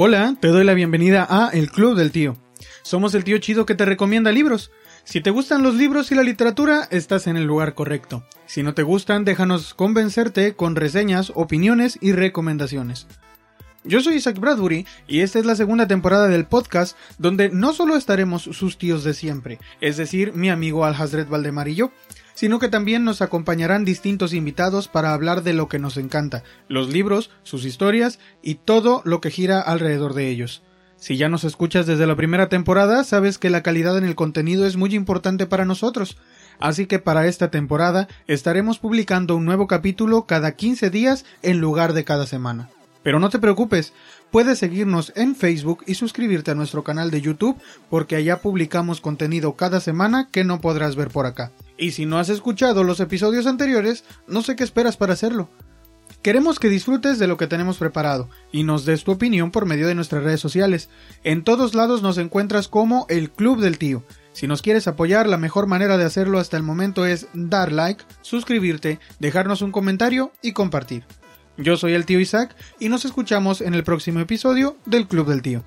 Hola, te doy la bienvenida a El Club del Tío. Somos el tío chido que te recomienda libros. Si te gustan los libros y la literatura, estás en el lugar correcto. Si no te gustan, déjanos convencerte con reseñas, opiniones y recomendaciones. Yo soy Isaac Bradbury y esta es la segunda temporada del podcast donde no solo estaremos sus tíos de siempre, es decir, mi amigo Al Hazret Valdemar y yo, sino que también nos acompañarán distintos invitados para hablar de lo que nos encanta, los libros, sus historias y todo lo que gira alrededor de ellos. Si ya nos escuchas desde la primera temporada, sabes que la calidad en el contenido es muy importante para nosotros. Así que para esta temporada estaremos publicando un nuevo capítulo cada 15 días en lugar de cada semana. Pero no te preocupes, puedes seguirnos en Facebook y suscribirte a nuestro canal de YouTube porque allá publicamos contenido cada semana que no podrás ver por acá. Y si no has escuchado los episodios anteriores, no sé qué esperas para hacerlo. Queremos que disfrutes de lo que tenemos preparado y nos des tu opinión por medio de nuestras redes sociales. En todos lados nos encuentras como el Club del Tío. Si nos quieres apoyar, la mejor manera de hacerlo hasta el momento es dar like, suscribirte, dejarnos un comentario y compartir. Yo soy el tío Isaac y nos escuchamos en el próximo episodio del Club del Tío.